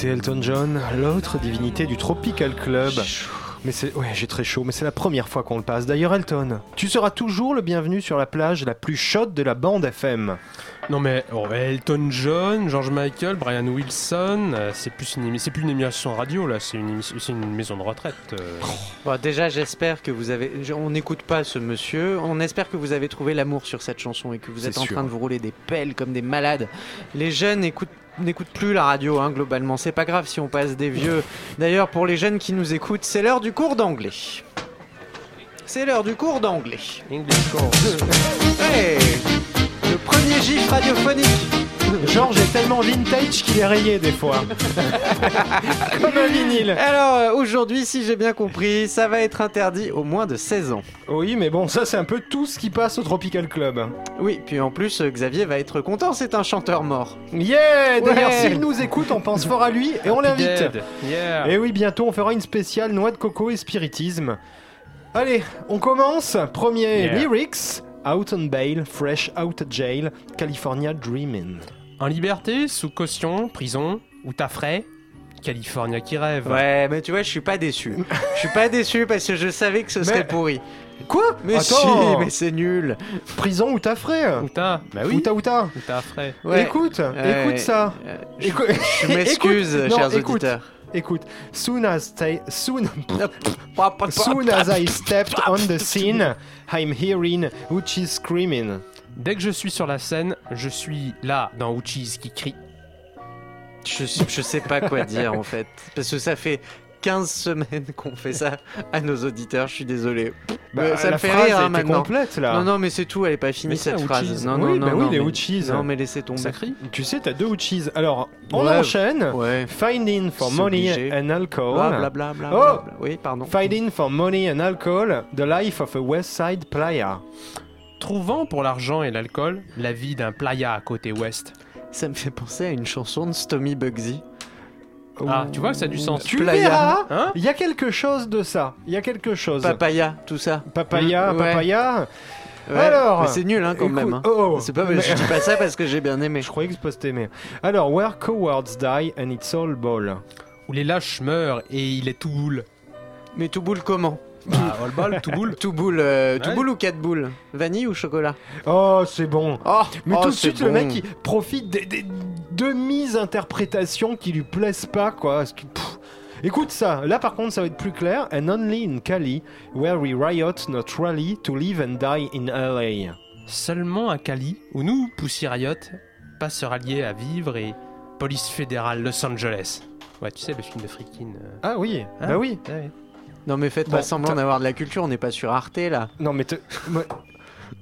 C'était Elton John, l'autre divinité du Tropical Club. Mais c'est ouais, j'ai très chaud, mais c'est la première fois qu'on le passe. D'ailleurs, Elton, tu seras toujours le bienvenu sur la plage la plus chaude de la bande FM. Non mais oh, Elton John, George Michael, Brian Wilson, euh, c'est plus une c'est plus une émission radio là, c'est une émission- c'est une maison de retraite. euh. Bon, déjà, j'espère que vous avez. je- On n'écoute pas ce monsieur. On espère que vous avez trouvé l'amour sur cette chanson et que vous C'est êtes en sûr. train de vous rouler des pelles comme des malades. Les jeunes écoutent n'écoutent plus la radio hein, globalement. C'est pas grave si on passe des vieux. D'ailleurs, pour les jeunes qui nous écoutent, c'est l'heure du cours d'anglais. C'est l'heure du cours d'anglais. Hey Le premier gif radiophonique. Georges est tellement vintage qu'il est rayé des fois. Comme un vinyle. Alors euh, aujourd'hui, si j'ai bien compris, ça va être interdit au moins de 16 ans. Oui, mais bon, ça c'est un peu tout ce qui passe au Tropical Club. Oui, puis en plus, euh, Xavier va être content, c'est un chanteur mort. Yeah D'ailleurs, Ouais. s'il nous écoute, on pense fort à lui et on l'invite. Yeah. Et oui, bientôt on fera une spéciale noix de coco et spiritisme. Allez, on commence. Premier Yeah. lyrics. Out on bail, fresh out of jail, California dreaming. En liberté, sous caution, prison, ou t'as frais, California qui rêve. Ouais, mais tu vois, je suis pas déçu. Je suis pas déçu parce que je savais que ce serait Mais- pourri. Quoi Mais si, Attends. mais c'est nul. Prison ou ta frère Ou t'as, bah oui, Outa outa. ou t'as frais. Ouais. Écoute, Ouais. écoute ça. Euh, je, Écou- je m'excuse, Écoute, non, chers écoute, auditeurs. Écoute, soon as, ta- soon, soon as I stepped on the scene, I'm hearing Uchi screaming. Dès que je suis sur la scène, je suis là dans Uchis qui crie. Je, je sais pas quoi dire en fait. Parce que ça fait 15 semaines qu'on fait ça à nos auditeurs, je suis désolé. Euh, ça la me fait phrase rire hein, était maintenant. complète là. Non, non, mais c'est tout, elle est pas finie Mais cette phrase. Non, Oui, non, bah non, oui, non, les mais- Uchis. Non, mais laissez tomber. Ça crie. Tu sais, t'as deux Uchis. Alors, on Ouais. enchaîne. Ouais. Finding for money obligé. and alcohol. Bla bla bla bla. Oh bla, bla. Oui, pardon. Fighting for money and alcohol, the life of a West Side playa. Trouvant pour l'argent et l'alcool la vie d'un playa à côté ouest. Ça me fait penser à une chanson de Stomy Bugsy. Ah, tu vois que ça a du sens. Tu Playa. verras, Hein il y a quelque chose de ça. Il y a quelque chose. Papaya, tout ça. Papaya, Mm, ouais. papaya. Ouais. Alors, Mais c'est nul hein, quand écoute- même. hein. oh, C'est pas, mais- je dis pas ça parce que j'ai bien aimé. Je croyais que c'est pas t'aimer. Alors, where cowards die and it's all ball. Où les lâches meurent et il est tout boule. Mais tout boule comment? Bah, all ball, tout boule. Tout boule, euh, tout Ouais. boule ou quatre boules Vanille ou chocolat Oh, c'est bon. Oh, Mais oh, tout de c'est suite, le bon. mec, il profite des, des demi-interprétations qui lui plaisent pas, quoi. Parce que, pff. Écoute ça, là par contre ça va être plus clair. And only in Cali, where we riot not rally to live and die in LA. Seulement à Cali, où nous, Pussy Riot, pas se rallier à vivre et police fédérale Los Angeles. Ouais, tu sais, le film de Freakin. euh. Ah oui, Hein bah oui. Ouais. Non mais faites Bon, pas semblant d'avoir de la culture, on n'est pas sur Arte là. Non mais te-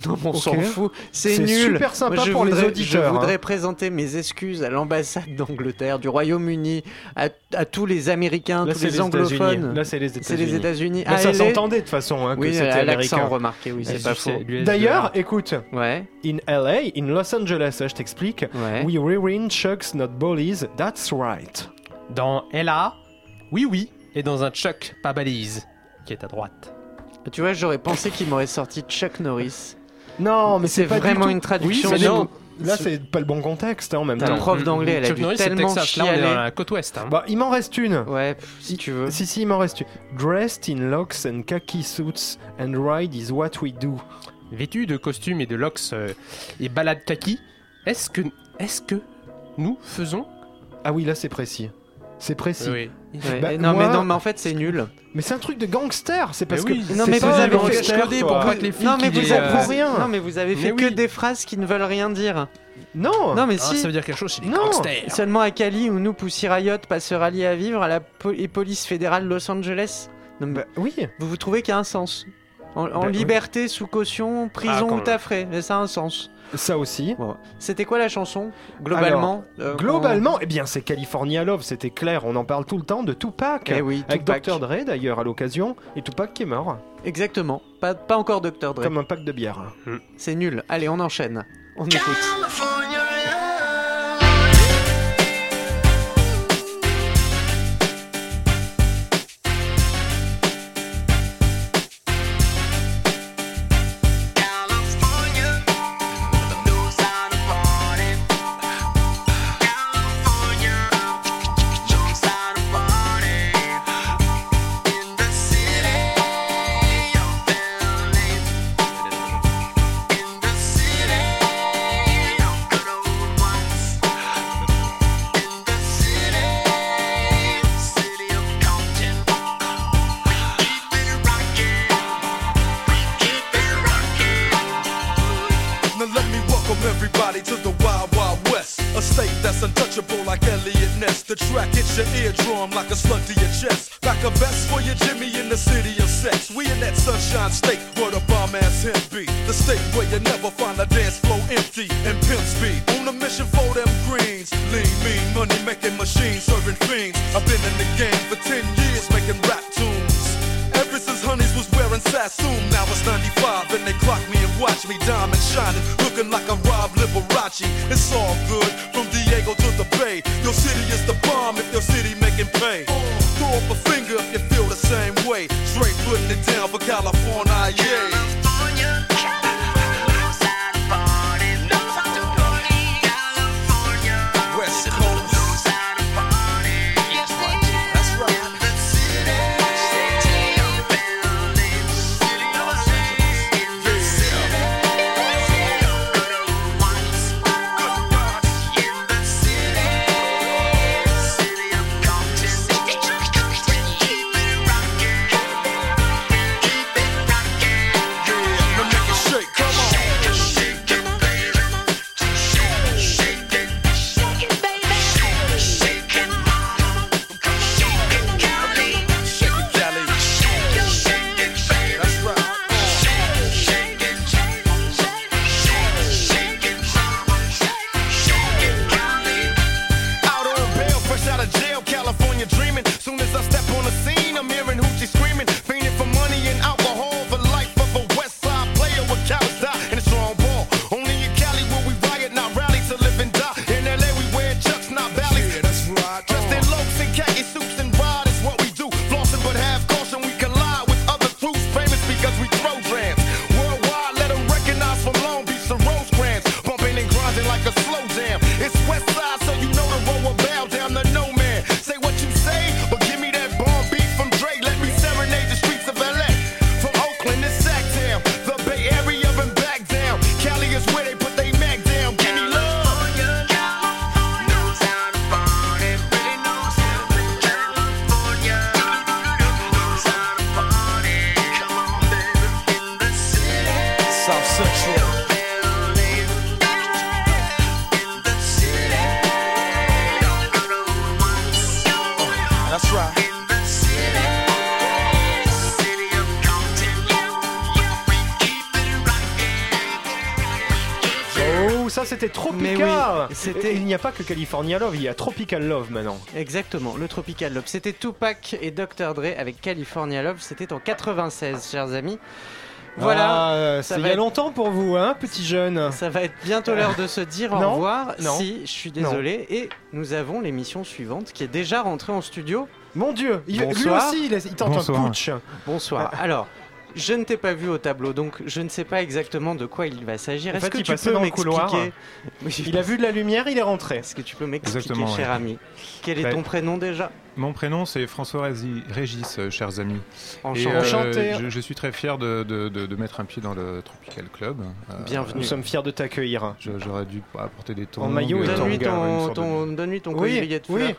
Non, on Ok. s'en fout. C'est C'est nul. super sympa Moi, je pour les auditeurs, Je voudrais hein. présenter mes excuses à l'ambassade d'Angleterre, du Royaume-Uni, à, à tous les Américains, là tous les, anglophones. Là c'est les C'est États-Unis. les États-Unis. Mais Ah, ça s'entendait de toute façon hein, que Oui, c'était à l'accent américain. remarqué, oui, c'est pas faux. D'ailleurs, écoute, Ouais, in LA, in Los Angeles, je t'explique. ouais. We rewind chucks not bullies, that's right. Dans LA, oui, oui, et dans un Chuck, pas balise, qui est à droite. Tu vois, j'aurais pensé qu'il m'aurait sorti Chuck Norris. Non, mais C'est vraiment une traduction. Oui, mais mais non. non. Là, c'est pas le bon contexte hein, en même Ta temps. prof d'anglais, elle a Chuck dû Norris, tellement Texas. Là, on est chialer. dans la côte ouest. hein. Bah, il m'en reste une. Ouais, pff, si tu veux. Si, si, il m'en reste une. Dressed in locks and khaki suits and ride is what we do. Vêtu de costumes et de locks euh, et balade kaki, est-ce que, est-ce que nous faisons Ah oui, là, c'est précis. C'est précis. Oui. Bah, non, moi- mais non, mais en fait, c'est nul. Mais c'est un truc de gangster. C'est parce oui, que. Non, c'est mais vous avez fait pour pas que les Non, mais vous avez euh, rien. Non, mais vous avez fait que des phrases qui ne veulent rien dire. Non. Non, mais Ah, si. ça veut dire quelque chose chez les Non. gangsters. Seulement à Cali, où nous, Pussy Riot, passe rallier à vivre à la po- et police fédérale Los Angeles. Non, mais Bah, oui. vous vous trouvez qu'il y a un sens En, en Bah, oui. liberté, sous caution, Ah, prison ou même. taffré, mais ça a un sens. Ça aussi. C'était quoi la chanson Globalement euh, Globalement, eh bien, c'est California Love, c'était clair. On en parle tout le temps de Tupac. Eh oui, Avec. Dr. Dre d'ailleurs à l'occasion. Et Tupac qui est mort. Exactement. Pas, pas encore Dr. Dre. Comme un pack de bière. C'est nul. Allez, on enchaîne. On écoute. California where you never find a dance floor empty and pimp speed. On a mission for them greens. Lean, mean, money making machines, serving fiends. I've been in the game for 10 years making rap tunes. Ever since Honeys was wearing Sassoon, now it's 95 and they clock me and watch me diamond shining, looking like I'm Rob Liberace. It's all good from Diego to the Bay. Your city is the bomb if your city making pay. Throw up a finger if you feel the same way. Straight putting it down for California, yeah. C'était- Il n'y a pas que California Love, il y a Tropical Love maintenant. Exactement, le Tropical Love. C'était Tupac et Dr. Dre avec California Love. C'était en 96, chers amis. Voilà. Ah, ça c'est il va y a être- longtemps pour vous, hein, petit jeune. Ça va être bientôt l'heure de se dire au revoir. non, Si, je suis désolé. Et nous avons l'émission suivante qui est déjà rentrée en studio. Mon dieu, il, lui aussi il, est- il tente Bonsoir. un putsch. Bonsoir. Alors, je ne t'ai pas vu au tableau, donc je ne sais pas exactement de quoi il va s'agir. Est-ce fait, que il tu peux dans le couloir. Il a vu de la lumière, il est rentré. Est-ce que tu peux m'expliquer, Exactement, cher ouais. ami? Quel est Ouais. ton prénom déjà? Mon prénom c'est François Régis, euh, chers amis. Enchanté. Et, euh, Enchanté. je, je suis très fier de, de- de- de mettre un pied dans le Tropical Club. Euh, Bienvenue. Nous sommes fiers de t'accueillir. J'aurais dû apporter des tongs. En maillot et euh, Donne-lui ton, ton, donne-lui ton Oui, collier de oui.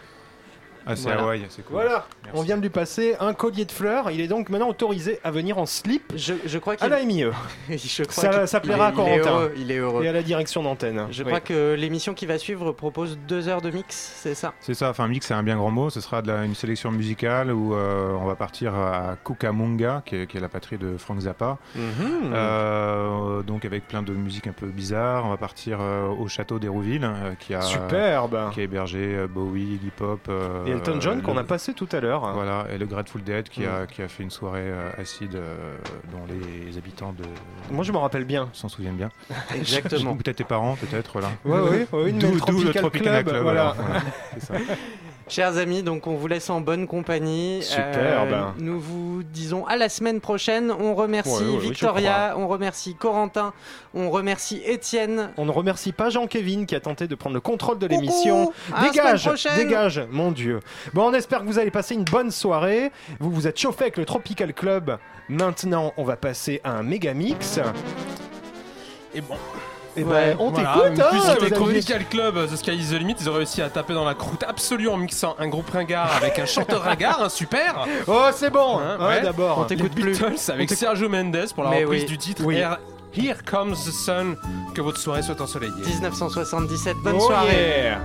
Ah, c'est Voilà. Hawaï, c'est cool. Voilà, Merci. on vient de lui passer un collier de fleurs. Il est donc maintenant autorisé à venir en slip Je, je crois à qu'il la MIE je crois Ça- qu'il- ça il plaira est- à il est Corentin. heureux, Il est heureux. et à la direction d'antenne. Je Oui. crois que l'émission qui va suivre propose deux heures de mix, c'est ça? C'est ça, enfin mix c'est un bien grand mot, ce sera de la- une sélection musicale où euh, on va partir à Cucamonga, qui est, qui est la patrie de Frank Zappa, Mhm. Euh, donc avec plein de musique un peu bizarre. On va partir euh, au château d'Hérouville, euh, qui a Superbe. qui a hébergé euh, Bowie, Iggy Pop, euh, Et Elton John le- qu'on a passé tout à l'heure. Voilà, et le Grateful Dead qui, Mm. a, qui a fait une soirée euh, acide euh, dont les habitants de Moi je m'en rappelle bien. s'en souviennent bien. Exactement. Peut-être tes parents, peut-être, voilà. Ouais, ouais, ouais, D'où le d'où le Tropical Tropicana Club, Club. voilà. voilà, c'est ça. Chers amis, donc on vous laisse en bonne compagnie. Superbe. Euh, nous vous disons à la semaine prochaine. On remercie Ouais, ouais, Victoria, on remercie Corentin, on remercie Étienne. On ne remercie pas Jean-Kévin qui a tenté de prendre le contrôle de l'émission. Dégage, dégage, mon Dieu. Bon, on espère que vous allez passer une bonne soirée. Vous vous êtes chauffé avec le Tropical Club. Maintenant, on va passer à un méga mix. Et bon. Et ben, Ouais, on Voilà, t'écoute, hein, puisque les le amis. Tropical Club The Sky is the Limit, ils ont réussi à taper dans la croûte absolue en mixant un groupe ringard avec un chanteur ringard, un super. Oh, c'est bon. Hein, Ouais, ouais. d'abord. On t'écoute plus. Beatles avec Sergio Mendes pour la Mais reprise oui. du titre Oui. Here, Here Comes the Sun. Que votre soirée soit ensoleillée. 1977, bonne Oh, soirée. yeah.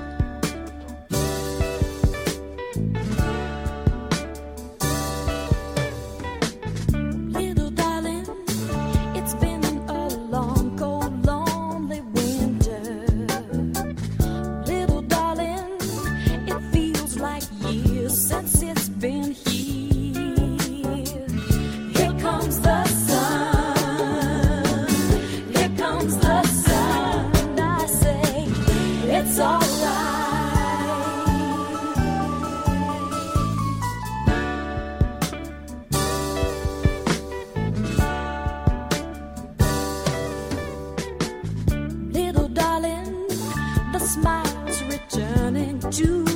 smiles returning to